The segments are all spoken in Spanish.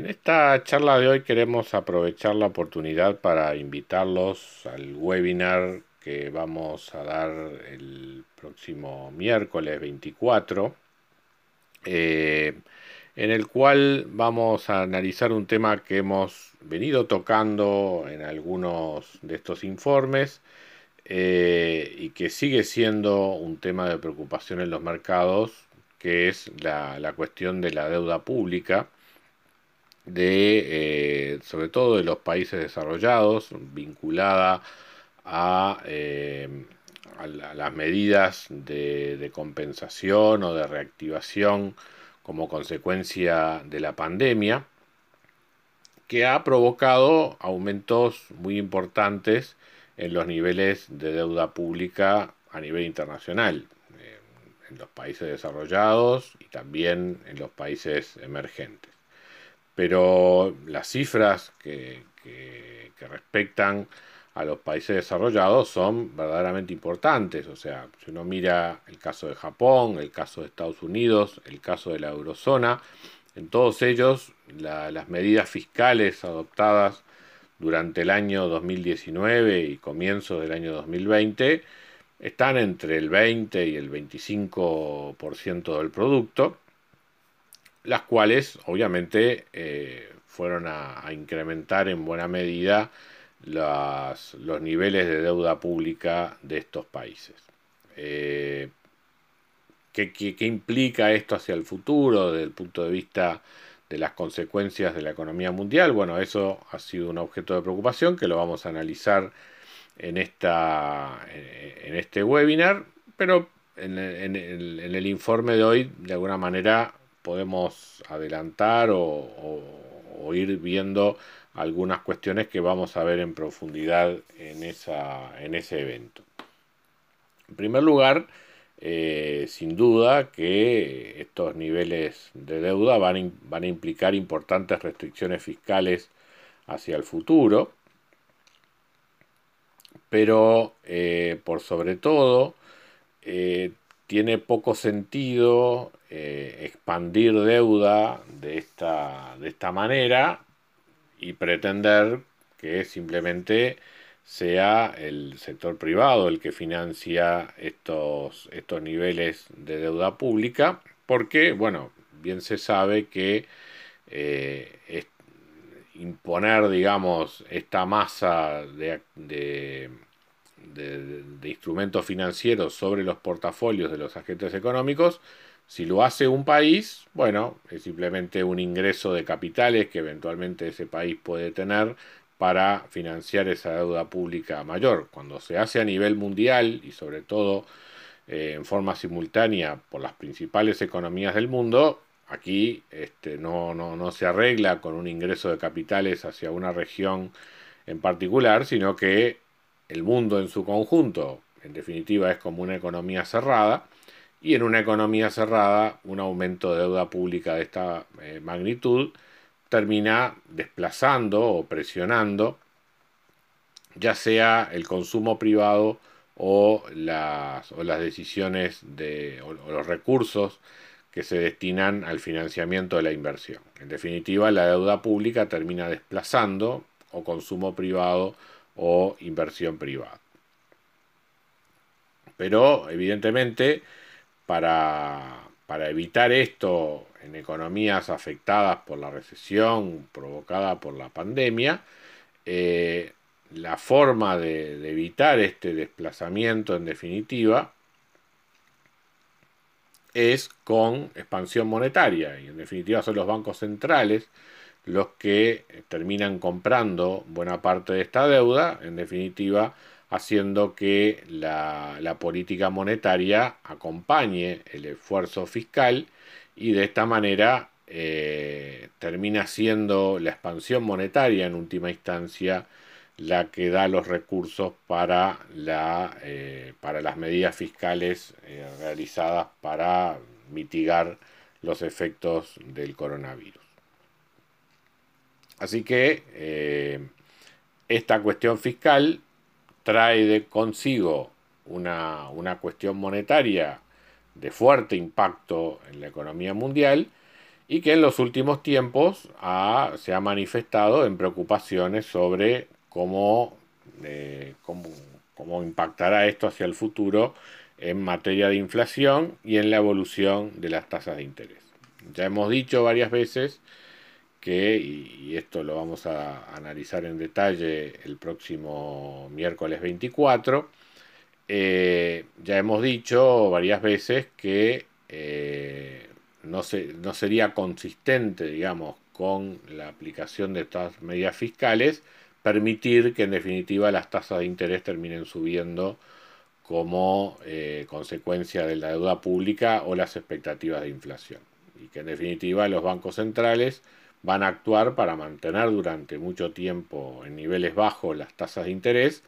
En esta charla de hoy queremos aprovechar la oportunidad para invitarlos al webinar que vamos a dar el próximo miércoles 24, eh, en el cual vamos a analizar un tema que hemos venido tocando en algunos de estos informes eh, y que sigue siendo un tema de preocupación en los mercados, que es la cuestión de la deuda pública de, eh, sobre todo de los países desarrollados, vinculada a, eh, las medidas de, compensación o de reactivación como consecuencia de la pandemia, que ha provocado aumentos muy importantes en los niveles de deuda pública a nivel internacional, eh, en los países desarrollados y también en los países emergentes pero las cifras que, respectan a los países desarrollados son verdaderamente importantes. O sea, si uno mira el caso de Japón, el caso de Estados Unidos, el caso de la eurozona, en todos ellos las medidas fiscales adoptadas durante el año 2019 y comienzo del año 2020 están entre el 20 y el 25% del producto las cuales obviamente eh, fueron a, incrementar en buena medida los niveles de deuda pública de estos países. Eh, ¿qué, implica esto hacia el futuro desde el punto de vista de las consecuencias de la economía mundial? Bueno, eso ha sido un objeto de preocupación que lo vamos a analizar en, esta, en este webinar, pero en el informe de hoy, de alguna manera, podemos adelantar o, ir viendo algunas cuestiones que vamos a ver en profundidad en, esa, en ese evento. En primer lugar, eh, sin duda que estos niveles de deuda van, van, a implicar importantes restricciones fiscales hacia el futuro, pero eh, por sobre todo eh, tiene poco sentido eh, expandir deuda de esta, de esta manera y pretender que simplemente sea el sector privado el que financia estos, estos niveles de deuda pública, porque, bueno, bien se sabe que eh, imponer, digamos, esta masa de, de, instrumentos financieros sobre los portafolios de los agentes económicos, si lo hace un país, bueno, es simplemente un ingreso de capitales que eventualmente ese país puede tener para financiar esa deuda pública mayor. Cuando se hace a nivel mundial y sobre todo eh, en forma simultánea por las principales economías del mundo, aquí este, no, no, no se arregla con un ingreso de capitales hacia una región en particular, sino que el mundo en su conjunto, en definitiva, es como una economía cerrada, y en una economía cerrada, un aumento de deuda pública de esta eh, magnitud termina desplazando o presionando ya sea el consumo privado o las, o las decisiones de, o los recursos que se destinan al financiamiento de la inversión. En definitiva, la deuda pública termina desplazando o consumo privado o inversión privada. Pero evidentemente para, evitar esto en economías afectadas por la recesión provocada por la pandemia, eh, la forma de, evitar este desplazamiento en definitiva es con expansión monetaria y en definitiva son los bancos centrales los que terminan comprando buena parte de esta deuda, en definitiva, haciendo que la, política monetaria acompañe el esfuerzo fiscal y de esta manera eh, termina siendo la expansión monetaria en última instancia la que da los recursos para, la, eh, para las medidas fiscales eh, realizadas para mitigar los efectos del coronavirus. Así que esta cuestión fiscal trae de consigo una, cuestión monetaria de fuerte impacto en la economía mundial y que en los últimos tiempos se ha manifestado en preocupaciones sobre cómo, eh, cómo, cómo, impactará esto hacia el futuro en materia de inflación y en la evolución de las tasas de interés. Ya hemos dicho varias veces que, y, esto lo vamos a analizar en detalle el próximo miércoles 24, eh, ya hemos dicho varias veces que eh, no, no sería consistente, digamos, con la aplicación de estas medidas fiscales, permitir que en definitiva las tasas de interés terminen subiendo como eh, consecuencia de la deuda pública o las expectativas de inflación. Y que en definitiva los bancos centrales van a actuar para mantener durante mucho tiempo en niveles bajos las tasas de interés,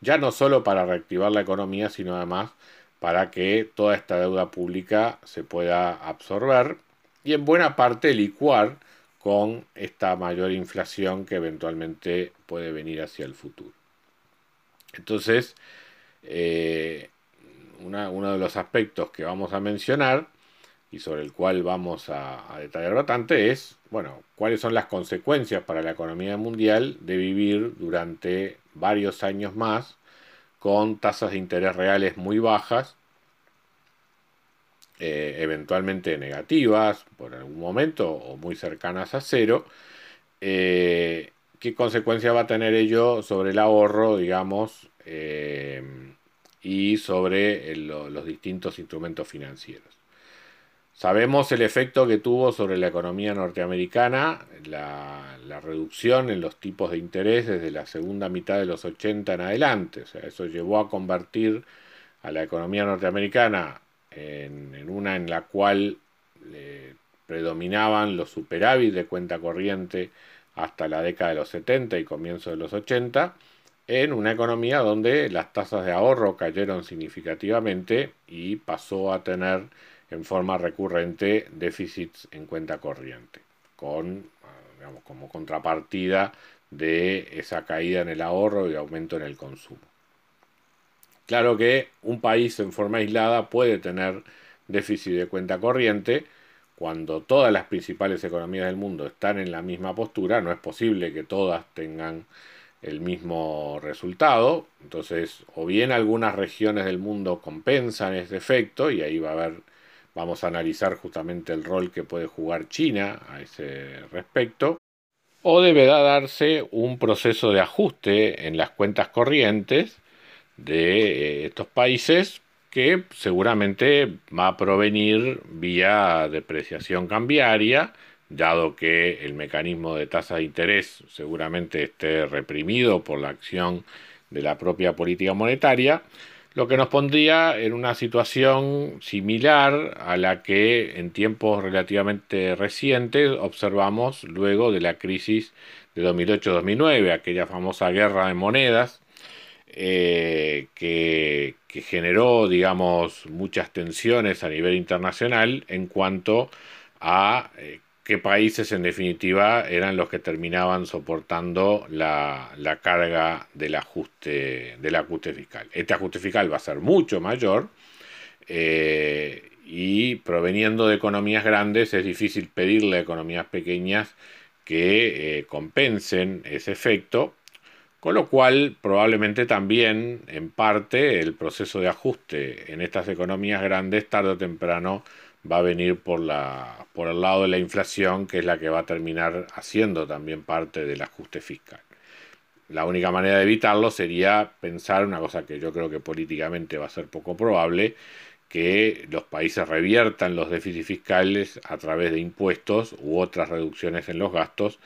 ya no solo para reactivar la economía, sino además para que toda esta deuda pública se pueda absorber y en buena parte licuar con esta mayor inflación que eventualmente puede venir hacia el futuro. Entonces, eh, uno de los aspectos que vamos a mencionar y sobre el cual vamos a, detallar bastante es, bueno, cuáles son las consecuencias para la economía mundial de vivir durante varios años más con tasas de interés reales muy bajas, eh, eventualmente negativas por algún momento o muy cercanas a cero. Eh, ¿Qué consecuencia va a tener ello sobre el ahorro, digamos, eh, y sobre los distintos instrumentos financieros? Sabemos el efecto que tuvo sobre la economía norteamericana, la, reducción en los tipos de interés desde la segunda mitad de los 80 en adelante. O sea, eso llevó a convertir a la economía norteamericana en, una en la cual eh, predominaban los superávit de cuenta corriente hasta la década de los 70 y comienzo de los 80, en una economía donde las tasas de ahorro cayeron significativamente y pasó a tener en forma recurrente déficits en cuenta corriente, con, digamos, como contrapartida de esa caída en el ahorro y aumento en el consumo. Claro que un país en forma aislada puede tener déficit de cuenta corriente, cuando todas las principales economías del mundo están en la misma postura, no es posible que todas tengan el mismo resultado. Entonces, o bien algunas regiones del mundo compensan ese efecto y ahí va a haber Vamos a analizar justamente el rol que puede jugar China a ese respecto. O deberá darse un proceso de ajuste en las cuentas corrientes de eh, estos países que seguramente va a provenir vía depreciación cambiaria, dado que el mecanismo de tasa de interés seguramente esté reprimido por la acción de la propia política monetaria, lo que nos pondría en una situación similar a la que en tiempos relativamente recientes observamos luego de la crisis de 2008-2009, aquella famosa guerra de monedas eh, que, generó, digamos, muchas tensiones a nivel internacional en cuanto a eh, qué países en definitiva eran los que terminaban soportando la, carga del ajuste, del ajuste fiscal. Este ajuste fiscal va a ser mucho mayor eh, y proveniendo de economías grandes es difícil pedirle a economías pequeñas que eh, compensen ese efecto, con lo cual probablemente también en parte el proceso de ajuste en estas economías grandes tarde o temprano va a venir por, la, por el lado de la inflación, que es la que va a terminar haciendo también parte del ajuste fiscal. La única manera de evitarlo sería pensar una cosa que yo creo que políticamente va a ser poco probable, que los países reviertan los déficits fiscales a través de impuestos u otras reducciones en los gastos,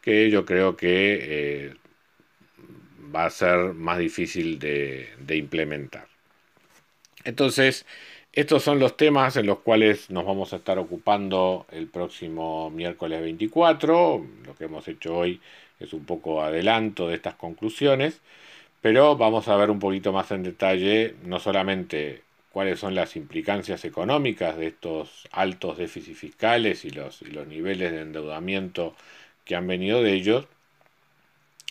que yo creo que eh, va a ser más difícil de, implementar. Entonces, estos son los temas en los cuales nos vamos a estar ocupando el próximo miércoles 24. Lo que hemos hecho hoy es un poco adelanto de estas conclusiones, pero vamos a ver un poquito más en detalle no solamente cuáles son las implicancias económicas de estos altos déficits fiscales y los, y los niveles de endeudamiento que han venido de ellos,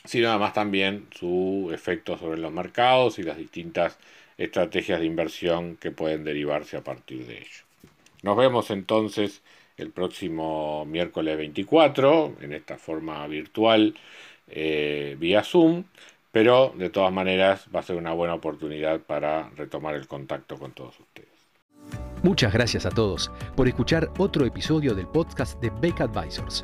sino además también su efecto sobre los mercados y las distintas estrategias de inversión que pueden derivarse a partir de ello. Nos vemos entonces el próximo miércoles 24 en esta forma virtual eh, vía Zoom, pero de todas maneras va a ser una buena oportunidad para retomar el contacto con todos ustedes. Muchas gracias a todos por escuchar otro episodio del podcast de Beck Advisors.